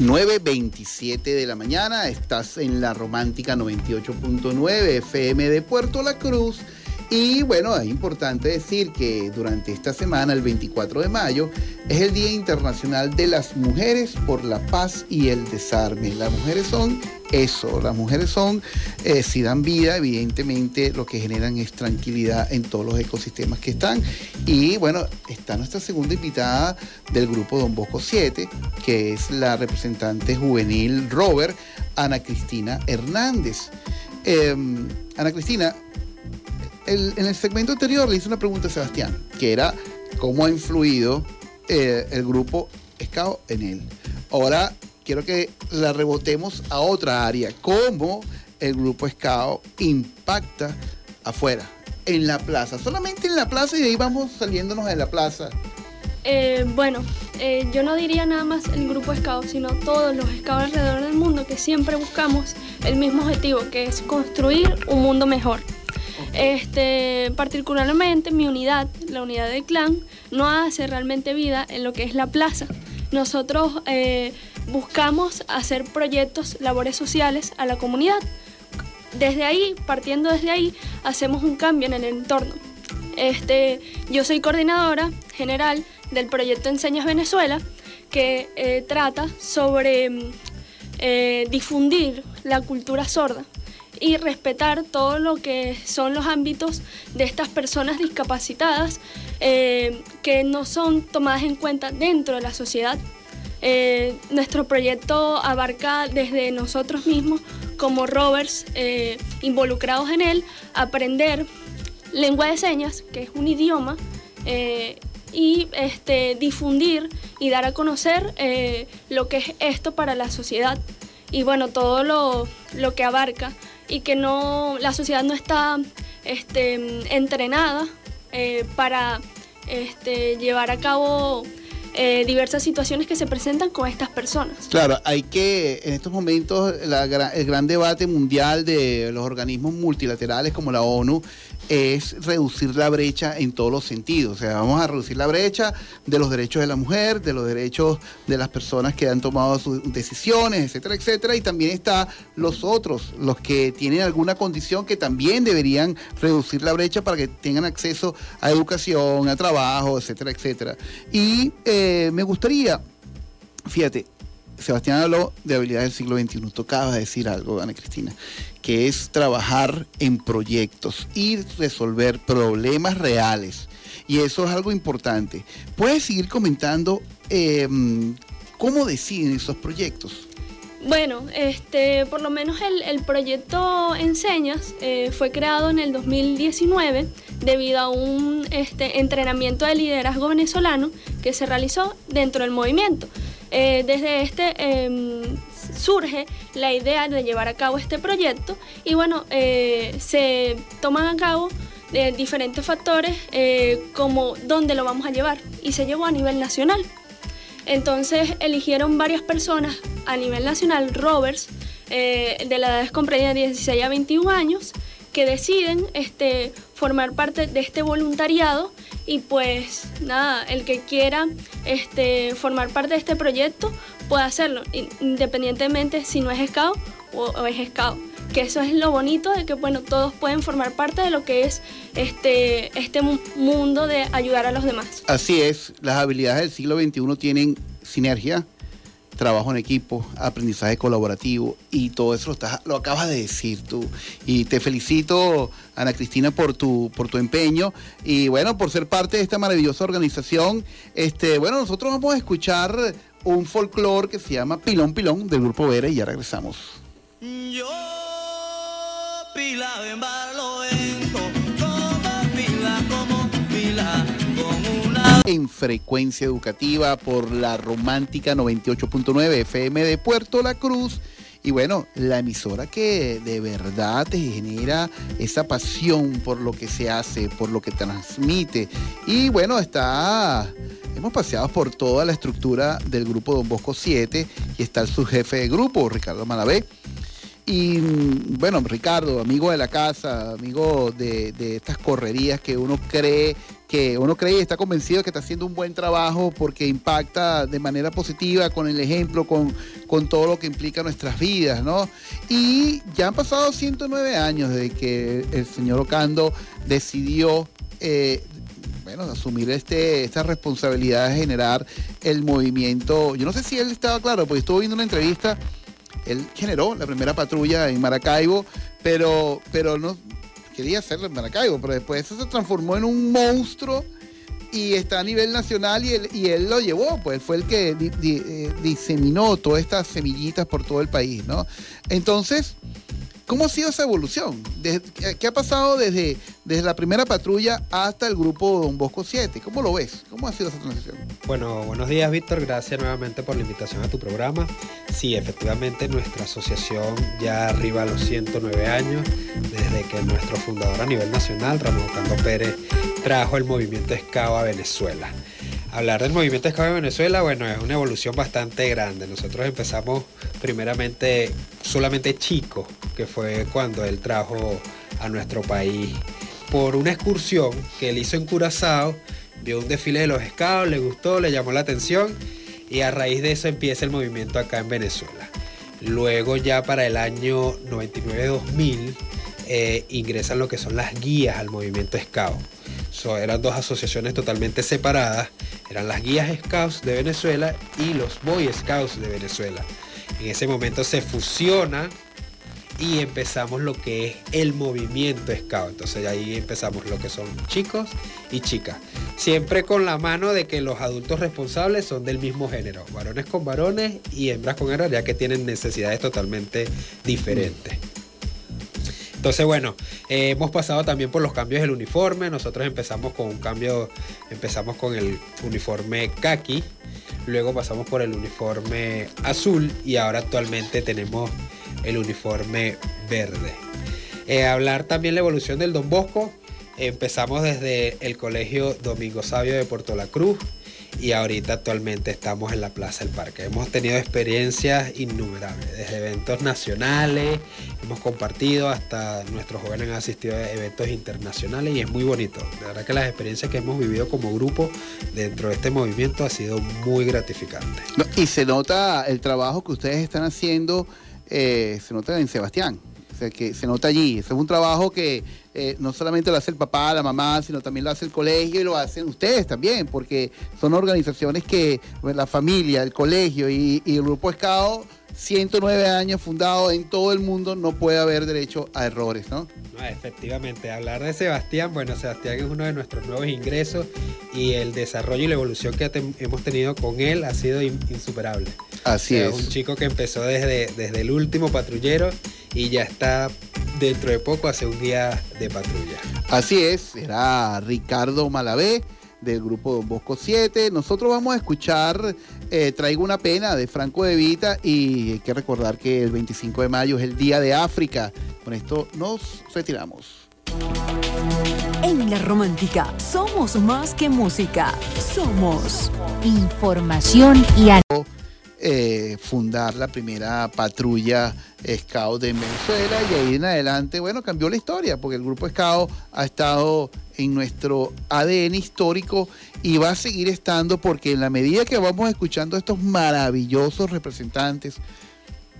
9.27 de la mañana, estás en la romántica 98.9 FM de Puerto La Cruz. Y bueno, es importante decir que durante esta semana, el 24 de mayo, es el Día Internacional de las Mujeres por la Paz y el Desarme. Las mujeres son eso, las mujeres son, eh, si dan vida, evidentemente lo que generan es tranquilidad en todos los ecosistemas que están. Y bueno, está nuestra segunda invitada del grupo Don Bosco 7, que es la representante juvenil Robert, Ana Cristina Hernández. Em, Ana Cristina, en el segmento anterior le hice una pregunta a Sebastián, que era cómo ha influido eh, el grupo SCAO en él. Ahora quiero que la rebotemos a otra área, cómo el grupo SCAO impacta afuera, en la plaza, solamente en la plaza y de ahí vamos saliéndonos de la plaza. Eh, bueno, eh, yo no diría nada más el grupo SCAO, sino todos los SCAO alrededor del mundo que siempre buscamos el mismo objetivo, que es construir un mundo mejor. Este, particularmente mi unidad, la unidad del clan, no hace realmente vida en lo que es la plaza. Nosotros eh, buscamos hacer proyectos, labores sociales a la comunidad. Desde ahí, partiendo desde ahí, hacemos un cambio en el entorno. Este, yo soy coordinadora general del proyecto Enseñas Venezuela, que eh, trata sobre eh, difundir la cultura sorda y respetar todo lo que son los ámbitos de estas personas discapacitadas eh, que no son tomadas en cuenta dentro de la sociedad. Eh, nuestro proyecto abarca desde nosotros mismos como rovers eh, involucrados en él, aprender lengua de señas, que es un idioma, y este, difundir y dar a conocer lo que es esto para la sociedad y bueno, todo lo, lo que abarca y que no, la sociedad no está este, entrenada eh, para este, llevar a cabo eh, diversas situaciones que se presentan con estas personas. Claro, hay que, en estos momentos, el gran debate mundial de los organismos multilaterales como la ONU es reducir la brecha en todos los sentidos. O sea, vamos a reducir la brecha de los derechos de la mujer, de los derechos de las personas que han tomado sus decisiones, etcétera, etcétera. Y también está los otros, los que tienen alguna condición que también deberían reducir la brecha para que tengan acceso a educación, a trabajo, etcétera, etcétera. Y eh, me gustaría, fíjate, Sebastián habló de habilidades del siglo XXI. Tocaba decir algo, Ana Cristina, que es trabajar en proyectos y resolver problemas reales. Y eso es algo importante. ¿Puedes seguir comentando em, cómo deciden esos proyectos? Bueno, este, por lo menos el, proyecto Enseñas eh, fue creado en el 2019 debido a un este, entrenamiento de liderazgo venezolano que se realizó dentro del movimiento. Eh, desde este em, surge la idea de llevar a cabo este proyecto y bueno, eh, se toman a cabo eh, diferentes factores como dónde lo vamos a llevar y se llevó a nivel nacional. Entonces eligieron varias personas a nivel nacional, rovers, de la edad comprendida de 16 a 21 años, que deciden este, formar parte de este voluntariado y pues nada, el que quiera este, formar parte de este proyecto puede hacerlo, independientemente si no es SCAO o, es SCAO. Que eso es lo bonito de que bueno, todos pueden formar parte de lo que es este, este mundo de ayudar a los demás. Así es, las habilidades del siglo XXI tienen sinergia, trabajo en equipo, aprendizaje colaborativo y todo eso lo, lo acabas de decir tú. Y te felicito, Ana Cristina, por tu, por tu empeño y bueno, por ser parte de esta maravillosa organización. Este, bueno, nosotros vamos a escuchar un folclore que se llama Pilón Pilón del Grupo Vera y ya regresamos. Yo, pila en frecuencia educativa por la romántica 98.9 FM de Puerto La Cruz. Y bueno, la emisora que de verdad te genera esa pasión por lo que se hace, por lo que transmite. Y bueno, está, hemos paseado por toda la estructura del grupo Don Bosco 7 y está el subjefe de grupo, Ricardo Malavé. Y bueno, Ricardo, amigo de la casa, amigo de, de estas correrías que uno cree que uno cree y está convencido que está haciendo un buen trabajo porque impacta de manera positiva con el ejemplo, con, con todo lo que implica nuestras vidas, ¿no? Y ya han pasado 109 años desde que el señor Ocando decidió eh, bueno, asumir este, esta responsabilidad de generar el movimiento. Yo no sé si él estaba claro, porque estuvo viendo una entrevista, él generó la primera patrulla en Maracaibo, pero, pero no, quería hacerlo en Maracaibo, pero después eso se transformó en un monstruo y está a nivel nacional y él, y él lo llevó, pues fue el que eh, diseminó todas estas semillitas por todo el país, ¿no? Entonces, ¿Cómo ha sido esa evolución? ¿Qué ha pasado desde, desde la primera patrulla hasta el grupo Don Bosco 7? ¿Cómo lo ves? ¿Cómo ha sido esa transición? Bueno, buenos días Víctor, gracias nuevamente por la invitación a tu programa. Sí, efectivamente nuestra asociación ya arriba a los 109 años, desde que nuestro fundador a nivel nacional, Ramón Cando Pérez, trajo el movimiento SCAO a Venezuela. Hablar del movimiento Scout en Venezuela, bueno, es una evolución bastante grande. Nosotros empezamos primeramente solamente chicos, que fue cuando él trajo a nuestro país por una excursión que él hizo en Curazao, vio un desfile de los scouts, le gustó, le llamó la atención y a raíz de eso empieza el movimiento acá en Venezuela. Luego ya para el año 99-2000 eh, ingresan lo que son las guías al movimiento scout eran dos asociaciones totalmente separadas. Eran las guías Scouts de Venezuela y los Boy Scouts de Venezuela. En ese momento se fusiona y empezamos lo que es el movimiento Scout. Entonces ahí empezamos lo que son chicos y chicas. Siempre con la mano de que los adultos responsables son del mismo género. Varones con varones y hembras con hembras ya que tienen necesidades totalmente diferentes. Entonces, bueno, eh, hemos pasado también por los cambios del uniforme. Nosotros empezamos con un cambio, empezamos con el uniforme kaki, luego pasamos por el uniforme azul y ahora actualmente tenemos el uniforme verde. Eh, hablar también la evolución del Don Bosco. Empezamos desde el Colegio Domingo Sabio de Puerto La Cruz, y ahorita actualmente estamos en la Plaza del Parque. Hemos tenido experiencias innumerables, desde eventos nacionales, hemos compartido, hasta nuestros jóvenes han asistido a eventos internacionales y es muy bonito. De verdad que las experiencias que hemos vivido como grupo dentro de este movimiento ha sido muy gratificante. y se nota el trabajo que ustedes están haciendo, eh, se nota en Sebastián que se nota allí. es un trabajo que eh, no solamente lo hace el papá, la mamá, sino también lo hace el colegio y lo hacen ustedes también, porque son organizaciones que la familia, el colegio y, el grupo Escado 109 años fundado en todo el mundo, no puede haber derecho a errores, ¿no? no efectivamente, hablar de Sebastián, bueno, Sebastián es uno de nuestros nuevos ingresos y el desarrollo y la evolución que hemos tenido con él ha sido insuperable. Así es. Un chico que empezó desde, desde el último patrullero y ya está dentro de poco hace un día de patrulla. Así es, era Ricardo Malavé del grupo Don Bosco 7. Nosotros vamos a escuchar eh, Traigo una pena de Franco de Vita y hay que recordar que el 25 de mayo es el Día de África. Con esto nos retiramos. En la romántica somos más que música, somos información y eh, fundar la primera patrulla Scout de Venezuela y ahí en adelante, bueno, cambió la historia porque el grupo Scout ha estado en nuestro ADN histórico y va a seguir estando porque en la medida que vamos escuchando a estos maravillosos representantes,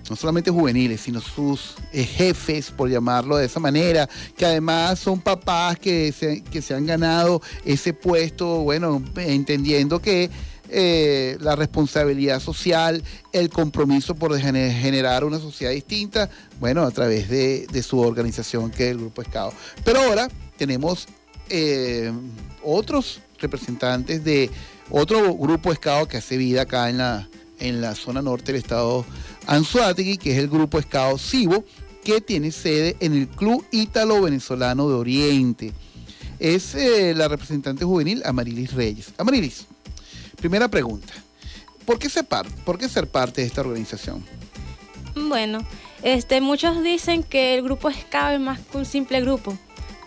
no solamente juveniles, sino sus eh, jefes, por llamarlo de esa manera, que además son papás que se, que se han ganado ese puesto, bueno, entendiendo que eh, la responsabilidad social, el compromiso por generar una sociedad distinta, bueno, a través de, su organización que es el Grupo Escado. Pero ahora tenemos eh, otros representantes de otro grupo Escado que hace vida acá en la, en la zona norte del estado Anzuategui, que es el Grupo Escado Cibo, que tiene sede en el Club Ítalo Venezolano de Oriente. Es eh, la representante juvenil Amarilis Reyes. Amarilis, Primera pregunta. ¿Por qué, ser parte, ¿Por qué ser parte de esta organización? Bueno, este, muchos dicen que el grupo SCAO es más que un simple grupo,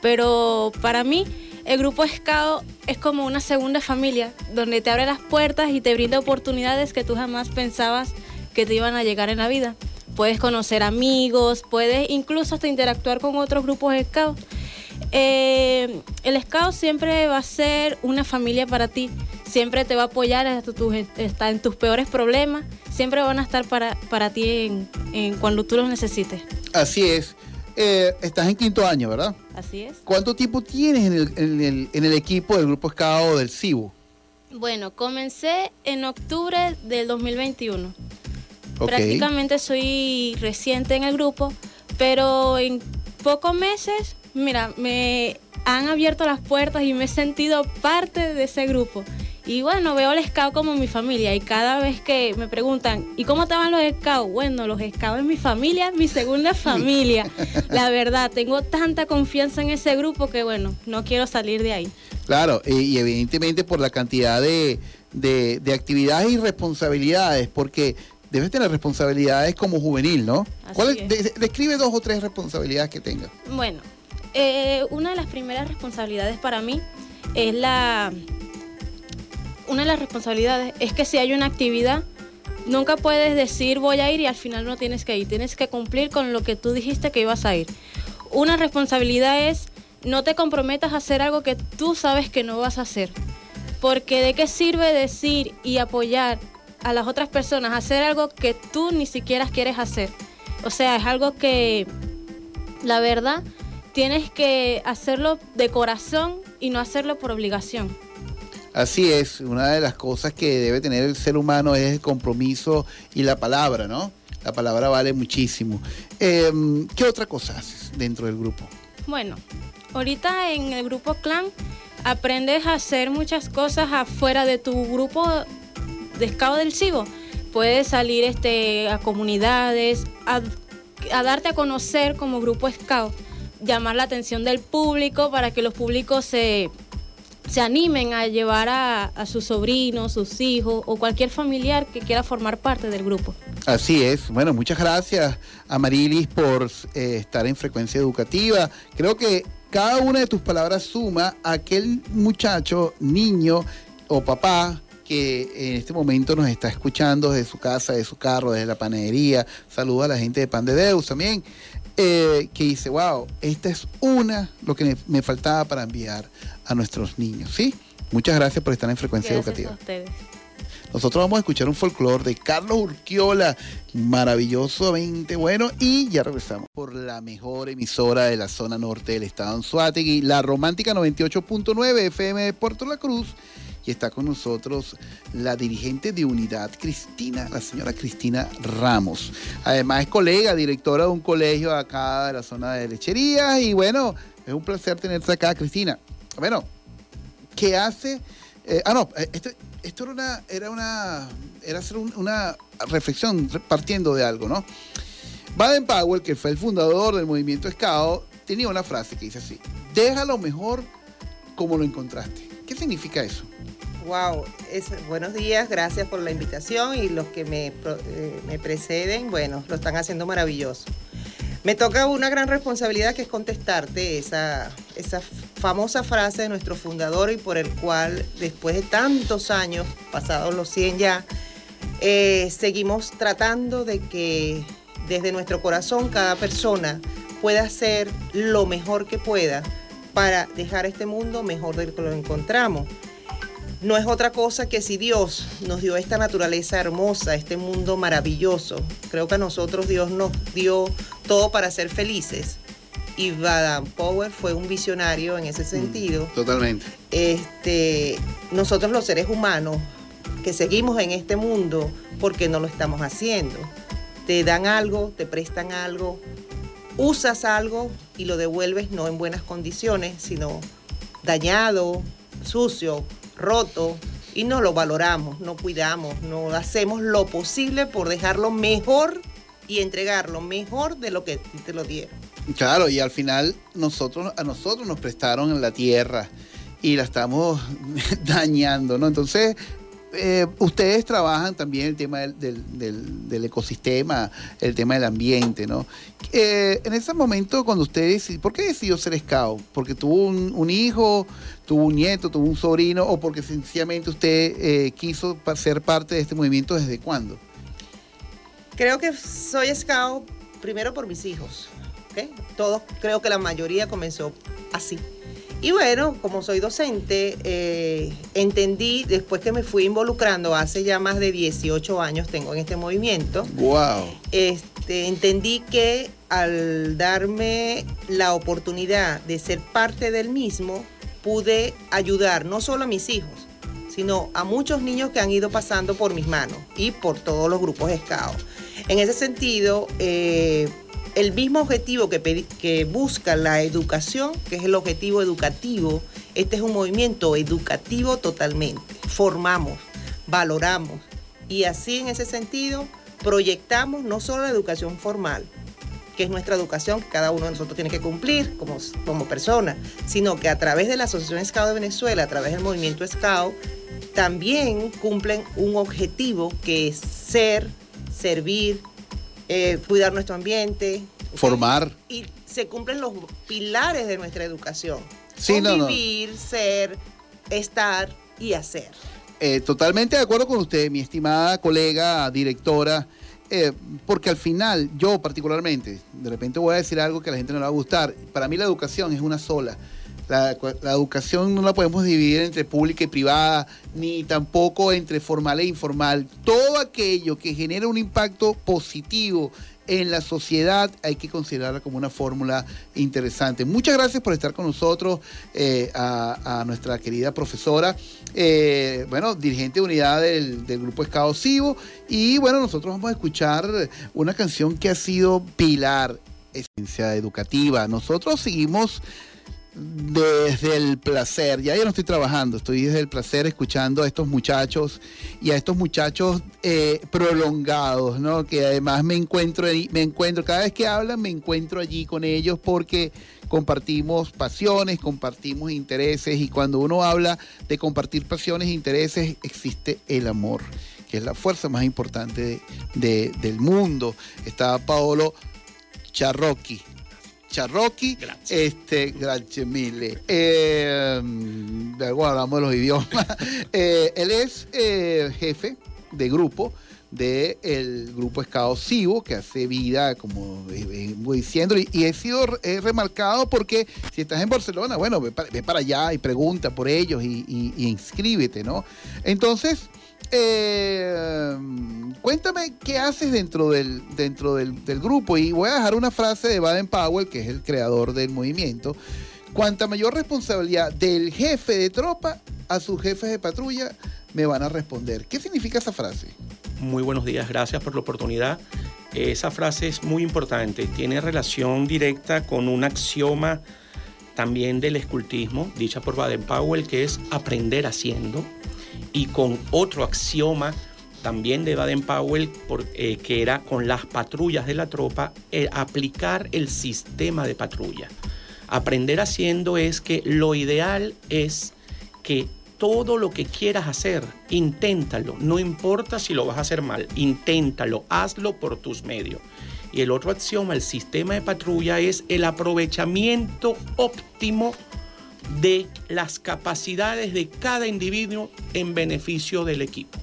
pero para mí el grupo SCAO es como una segunda familia, donde te abre las puertas y te brinda oportunidades que tú jamás pensabas que te iban a llegar en la vida. Puedes conocer amigos, puedes incluso hasta interactuar con otros grupos SCAO. Eh, el scout siempre va a ser una familia para ti, siempre te va a apoyar hasta está en tus peores problemas, siempre van a estar para, para ti en, cuando tú los necesites. Así es. Eh, estás en quinto año, ¿verdad? Así es. ¿Cuánto tiempo tienes en el, en el, en el equipo del Grupo Scout del CIBO? Bueno, comencé en octubre del 2021. Prácticamente soy reciente en el grupo, pero en pocos meses, mira, me han abierto las puertas y me he sentido parte de ese grupo. Y bueno, veo al scout como mi familia y cada vez que me preguntan, ¿y cómo estaban los scouts? Bueno, los scouts es mi familia, mi segunda familia. La verdad, tengo tanta confianza en ese grupo que bueno, no quiero salir de ahí. Claro, y, evidentemente por la cantidad de, actividades y responsabilidades, porque debes tener responsabilidades como juvenil, ¿no? ¿Cuál describe dos o tres responsabilidades que tengas. Bueno, eh, una de las primeras responsabilidades para mí es la una de las responsabilidades es que si hay una actividad, nunca puedes decir voy a ir y al final no tienes que ir. Tienes que cumplir con lo que tú dijiste que ibas a ir. Una responsabilidad es no te comprometas a hacer algo que tú sabes que no vas a hacer. Porque de qué sirve decir y apoyar a las otras personas a hacer algo que tú ni siquiera quieres hacer. O sea, es algo que la verdad tienes que hacerlo de corazón y no hacerlo por obligación. Así es, una de las cosas que debe tener el ser humano es el compromiso y la palabra, ¿no? La palabra vale muchísimo. Em, ¿Qué otra cosa haces dentro del grupo? Bueno, ahorita en el grupo clan aprendes a hacer muchas cosas afuera de tu grupo de scout del CIBO. Puedes salir este, a comunidades, a, a darte a conocer como grupo scout, llamar la atención del público para que los públicos se se animen a llevar a, sus sobrinos, sus hijos o cualquier familiar que quiera formar parte del grupo. Así es. Bueno, muchas gracias a Marilis por eh, estar en frecuencia educativa. Creo que cada una de tus palabras suma a aquel muchacho, niño o papá que en este momento nos está escuchando desde su casa, de su carro, desde la panadería. Saluda a la gente de Pan de Deus también. Eh, que dice, wow, esta es una, lo que me faltaba para enviar a nuestros niños. ¿sí? Muchas gracias por estar en Frecuencia Educativa. Nosotros vamos a escuchar un folclore de Carlos Urquiola, maravillosamente bueno, y ya regresamos por la mejor emisora de la zona norte del estado Anzuategui, la Romántica 98.9 FM de Puerto La Cruz. Y está con nosotros la dirigente de unidad, Cristina, la señora Cristina Ramos. Además es colega, directora de un colegio acá de la zona de lechería. Y bueno, es un placer tenerte acá, Cristina. Bueno, ¿qué hace? Eh, ah, no, eh, este, esto era una, era una, era una reflexión partiendo de algo, ¿no? Baden Powell, que fue el fundador del movimiento Scout, tenía una frase que dice así: déjalo mejor como lo encontraste. ¿Qué significa eso? Wow, buenos días, gracias por la invitación y los que me, eh, me preceden, bueno, lo están haciendo maravilloso. Me toca una gran responsabilidad que es contestarte esa, esa famosa frase de nuestro fundador y por el cual después de tantos años, pasados los 100 ya, eh, seguimos tratando de que desde nuestro corazón cada persona pueda hacer lo mejor que pueda para dejar este mundo mejor del que lo encontramos no es otra cosa que si Dios nos dio esta naturaleza hermosa, este mundo maravilloso, creo que a nosotros Dios nos dio todo para ser felices. Y Baden Power fue un visionario en ese mm, sentido. totalmente. Este, nosotros los seres humanos que seguimos en este mundo, porque no lo estamos haciendo? Te dan algo, te prestan algo, usas algo y lo devuelves no en buenas condiciones, sino dañado, sucio, roto y no lo valoramos, no cuidamos, no hacemos lo posible por dejarlo mejor y entregarlo mejor de lo que te lo dieron. Claro, y al final nosotros, a nosotros nos prestaron la tierra y la estamos dañando, ¿no? Entonces, eh, ustedes trabajan también el tema del, ecosistema, el tema del ambiente, ¿no? Eh, en ese momento, cuando ustedes, ¿por qué decidió ser scout? ¿Porque tuvo un, hijo, tuvo un nieto, tuvo un sobrino o porque sencillamente usted eh, quiso ser parte de este movimiento desde cuándo? Creo que soy scout primero por mis hijos. Todos, creo que la mayoría comenzó así. Y bueno, como soy docente, eh, entendí después que me fui involucrando, hace ya más de 18 años tengo en este movimiento. ¡Wow! Este, entendí que al darme la oportunidad de ser parte del mismo, pude ayudar no solo a mis hijos, sino a muchos niños que han ido pasando por mis manos y por todos los grupos SCAO. En ese sentido, eh, el mismo objetivo que, busca la educación, que es el objetivo educativo, este es un movimiento educativo totalmente. Formamos, valoramos y así en ese sentido proyectamos no solo la educación formal, que es nuestra educación que cada uno de nosotros tiene que cumplir como, como persona, sino que a través de la Asociación Scout de Venezuela, a través del movimiento Scout, también cumplen un objetivo que es ser, servir, eh, cuidar nuestro ambiente. Formar. Y se cumplen los pilares de nuestra educación. Sí, Convivir, ser, estar y hacer. Eh, totalmente de acuerdo con usted, mi estimada colega, directora. Eh, porque al final, yo particularmente, de repente voy a decir algo que a la gente no le va a gustar. Para mí la educación es una sola. La, educación no la podemos dividir entre pública y privada, ni tampoco entre formal e informal. Todo aquello que genera un impacto positivo en la sociedad hay que considerarla como una fórmula interesante. Muchas gracias por estar con nosotros, eh, a, nuestra querida profesora, eh, bueno, dirigente de unidad del, Grupo Escado Civo. Y bueno, nosotros vamos a escuchar una canción que ha sido pilar, esencia educativa. Nosotros seguimos desde el placer, ya yo no estoy trabajando, estoy desde el placer escuchando a estos muchachos y a estos muchachos eh, prolongados, ¿no? Que además me encuentro, me encuentro, cada vez que hablan me encuentro allí con ellos porque compartimos pasiones, compartimos intereses y cuando uno habla de compartir pasiones e intereses existe el amor, que es la fuerza más importante del mundo. Está Paolo Charrocchi, Charroqui. Este, gracias mille. Eh, hablamos de los idiomas. Eh, él es eh, jefe de grupo del grupo Escado que hace vida, como voy diciendo, y, he sido remarcado porque si estás en Barcelona, bueno, ve para, allá y pregunta por ellos y, y inscríbete, ¿no? Entonces, eh, cuéntame qué haces dentro del, dentro del, grupo. Y voy a dejar una frase de Baden Powell, que es el creador del movimiento. Cuanta mayor responsabilidad del jefe de tropa a sus jefes de patrulla, me van a responder. ¿Qué significa esa frase? Muy buenos días, gracias por la oportunidad. Esa frase es muy importante, tiene relación directa con un axioma también del escultismo, dicha por Baden Powell, que es aprender haciendo y con otro axioma también de Baden-Powell, eh, que era con las patrullas de la tropa, eh, aplicar el sistema de patrulla. Aprender haciendo es que lo ideal es que todo lo que quieras hacer, inténtalo, no importa si lo vas a hacer mal, inténtalo, hazlo por tus medios. Y el otro axioma, el sistema de patrulla, es el aprovechamiento óptimo de las capacidades de cada individuo en beneficio del equipo.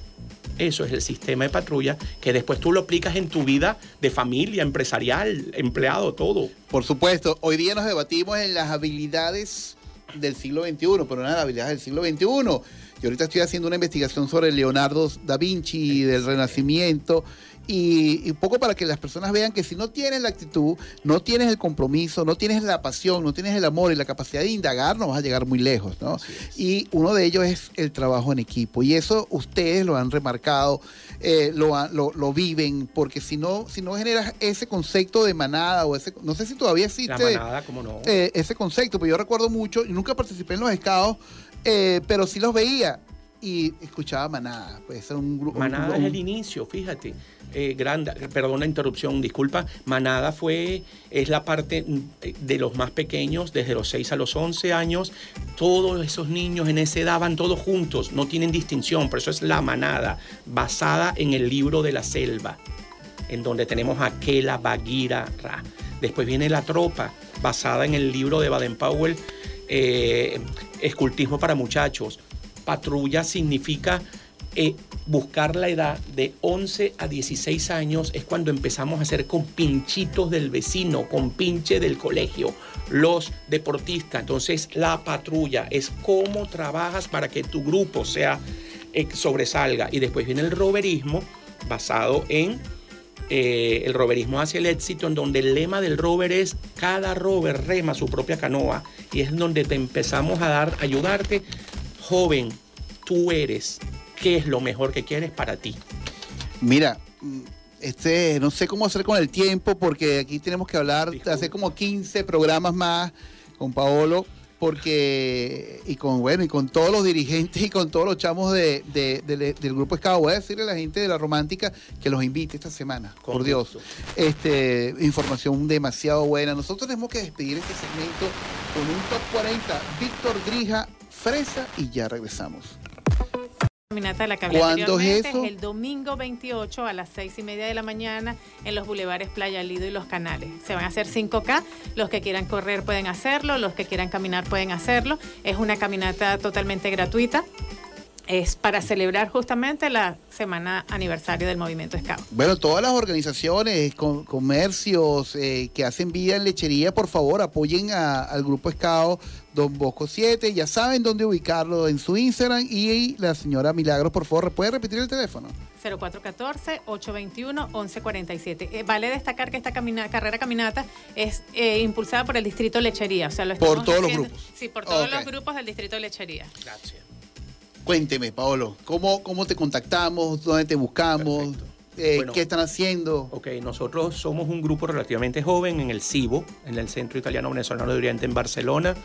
Eso es el sistema de patrulla que después tú lo aplicas en tu vida de familia, empresarial, empleado, todo. Por supuesto, hoy día nos debatimos en las habilidades del siglo XXI, pero las habilidades del siglo XXI. Yo ahorita estoy haciendo una investigación sobre Leonardo da Vinci del Renacimiento y, un poco para que las personas vean que si no tienes la actitud, no tienes el compromiso, no tienes la pasión, no tienes el amor y la capacidad de indagar, no vas a llegar muy lejos, ¿no? Y uno de ellos es el trabajo en equipo. Y eso ustedes lo han remarcado, eh, lo, lo, viven, porque si no, si no generas ese concepto de manada o ese, no sé si todavía existe manada, no? Eh, ese concepto, pero yo recuerdo mucho, y nunca participé en los escados, eh, pero sí los veía y escuchaba Manada. Pues un grupo. Manada es el inicio, fíjate. Eh, perdón la interrupción, disculpa. Manada fue, es la parte de los más pequeños, desde los 6 a los 11 años. Todos esos niños en esa edad van todos juntos, no tienen distinción, por eso es la manada, basada en el libro de la selva, en donde tenemos a Kela, Bagira, Ra. Después viene la tropa, basada en el libro de Baden-Powell, eh, Escultismo para muchachos patrulla significa eh, buscar la edad de 11 a 16 años es cuando empezamos a hacer con pinchitos del vecino, con pinche del colegio, los deportistas. Entonces la patrulla es cómo trabajas para que tu grupo sea eh, sobresalga. Y después viene el roverismo basado en eh, el roverismo hacia el éxito, en donde el lema del rover es cada rover rema su propia canoa y es donde te empezamos a dar, ayudarte, joven, tú eres, ¿qué es lo mejor que quieres para ti? Mira, este, no sé cómo hacer con el tiempo porque aquí tenemos que hablar, hacer como 15 programas más con Paolo porque y con bueno y con todos los dirigentes y con todos los chamos de, del grupo Escado voy a decirle a la gente de la romántica que los invite esta semana por Dios. este información demasiado buena. Nosotros tenemos que despedir este segmento con un top 40 Víctor Grija Fresa y ya regresamos caminata de la ¿Cuándo es eso? el domingo 28 a las 6 y media de la mañana en los bulevares Playa Lido y Los Canales. Se van a hacer 5K. Los que quieran correr pueden hacerlo, los que quieran caminar pueden hacerlo. Es una caminata totalmente gratuita es para celebrar justamente la semana aniversario del movimiento Scout. Bueno, todas las organizaciones, comercios eh, que hacen vida en lechería, por favor, apoyen al grupo Scout Don Bosco 7. Ya saben dónde ubicarlo en su Instagram. Y la señora Milagros, por favor, ¿puede repetir el teléfono? 0414-821-1147. Eh, vale destacar que esta carrera caminata es eh, impulsada por el Distrito Lechería. O sea, lo por todos los grupos. Sí, por todos los grupos del Distrito Lechería. Gracias. Cuénteme, Paolo, ¿cómo, cómo te contactamos? ¿Dónde te buscamos? Eh, ¿Qué están haciendo? Ok, nosotros somos un grupo relativamente joven en el CIBO, en el Centro Italiano Venezolano de Oriente en Barcelona.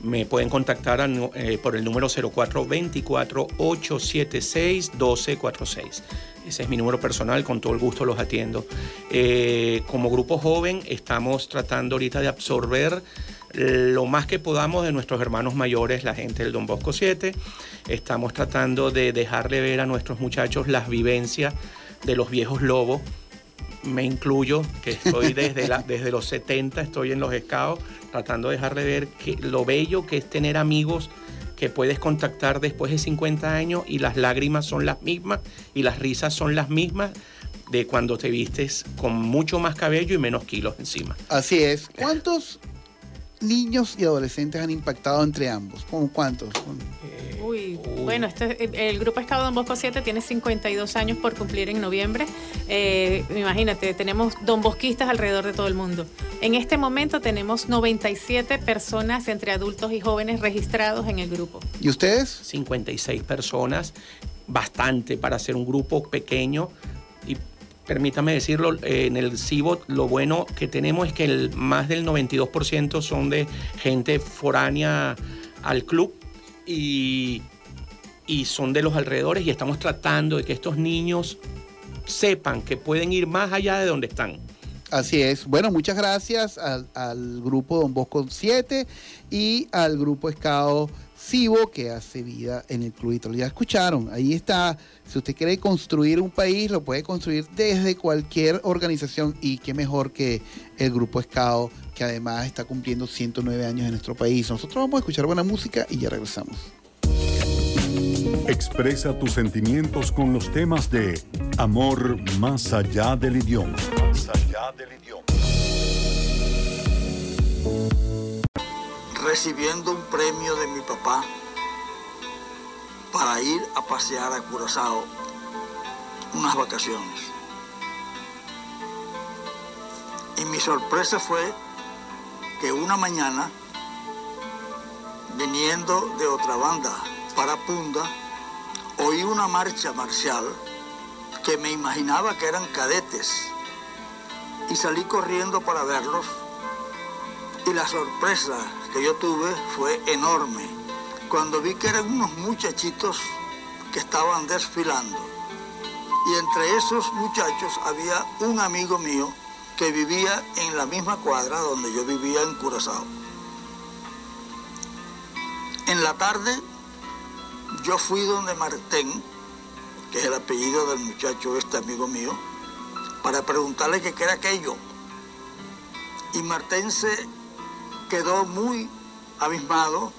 Me pueden contactar eh, por el número 0424-876-1246. Ese es mi número personal, con todo el gusto los atiendo. Eh, como grupo joven estamos tratando ahorita de absorber lo más que podamos de nuestros hermanos mayores, la gente del Don Bosco 7. Estamos tratando de dejarle ver a nuestros muchachos las vivencias de los viejos lobos. Me incluyo, que estoy desde, desde los 70, estoy en los escados, tratando de dejarle ver que, lo bello que es tener amigos que puedes contactar después de 50 años y las lágrimas son las mismas y las risas son las mismas de cuando te vistes con mucho más cabello y menos kilos encima. Así es. ¿Cuántos niños y adolescentes han impactado entre ambos? ¿Con cuántos? Eh, uy, bueno, este, el Grupo Escado Don Bosco 7 tiene 52 años por cumplir en noviembre. Eh, imagínate, tenemos don bosquistas alrededor de todo el mundo. En este momento tenemos 97 personas entre adultos y jóvenes registrados en el grupo. ¿Y ustedes? 56 personas, bastante para ser un grupo pequeño permítame decirlo, eh, en el CIBOT lo bueno que tenemos es que el, más del 92% son de gente foránea al club y, y son de los alrededores y estamos tratando de que estos niños sepan que pueden ir más allá de donde están. Así es. Bueno, muchas gracias al, grupo Don Bosco 7 y al grupo Escado Cibo que hace vida en el clubito. Ya escucharon, ahí está. Si usted quiere construir un país, lo puede construir desde cualquier organización y qué mejor que el grupo Escado, que además está cumpliendo 109 años en nuestro país. Nosotros vamos a escuchar buena música y ya regresamos. Expresa tus sentimientos con los temas de amor más allá del idioma. Más allá del idioma recibiendo un premio de mi papá para ir a pasear a Curazao unas vacaciones. Y mi sorpresa fue que una mañana, viniendo de otra banda para Punda, oí una marcha marcial que me imaginaba que eran cadetes y salí corriendo para verlos y la sorpresa que yo tuve fue enorme cuando vi que eran unos muchachitos que estaban desfilando. Y entre esos muchachos había un amigo mío que vivía en la misma cuadra donde yo vivía en Curazao. En la tarde yo fui donde Martén, que es el apellido del muchacho este amigo mío, para preguntarle qué era aquello. Y Martén se quedó muy abismado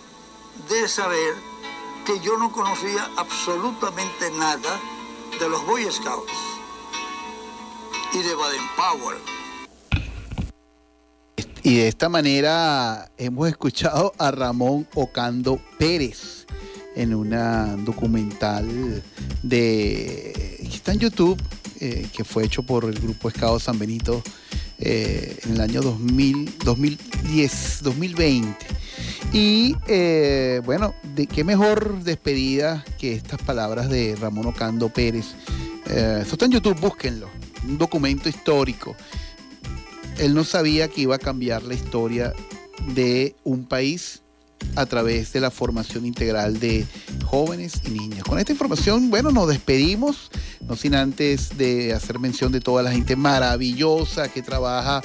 de saber que yo no conocía absolutamente nada de los Boy Scouts y de Baden-Powell. Y de esta manera hemos escuchado a Ramón Ocando Pérez en una documental de que está en YouTube, eh, que fue hecho por el grupo Escado San Benito eh, en el año 2000, 2010, 2020. Y eh, bueno, de qué mejor despedida que estas palabras de Ramón Ocando Pérez. esto está en YouTube, búsquenlo. Un documento histórico. Él no sabía que iba a cambiar la historia de un país a través de la formación integral de jóvenes y niños. Con esta información, bueno, nos despedimos, no sin antes de hacer mención de toda la gente maravillosa que trabaja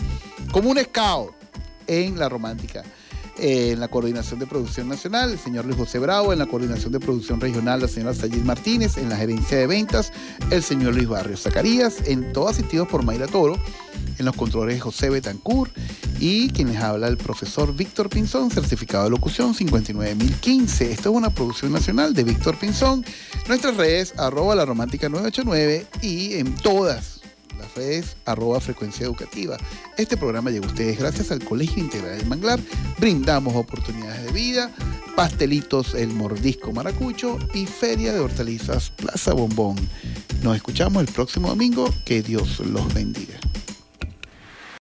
como un scout en la romántica. Eh, en la coordinación de producción nacional, el señor Luis José Bravo, en la coordinación de producción regional, la señora Sayid Martínez, en la gerencia de ventas, el señor Luis Barrios Zacarías, en todo asistido por Mayra Toro, en los controles José Betancourt y quienes habla el profesor Víctor Pinzón, certificado de locución 59015. Esto es una producción nacional de Víctor Pinzón. Nuestras redes, arroba la romántica 989 y en todas las redes, arroba frecuencia educativa. Este programa llega a ustedes gracias al Colegio Integral del Manglar. Brindamos oportunidades de vida, pastelitos El Mordisco Maracucho y Feria de Hortalizas Plaza Bombón. Nos escuchamos el próximo domingo. Que Dios los bendiga.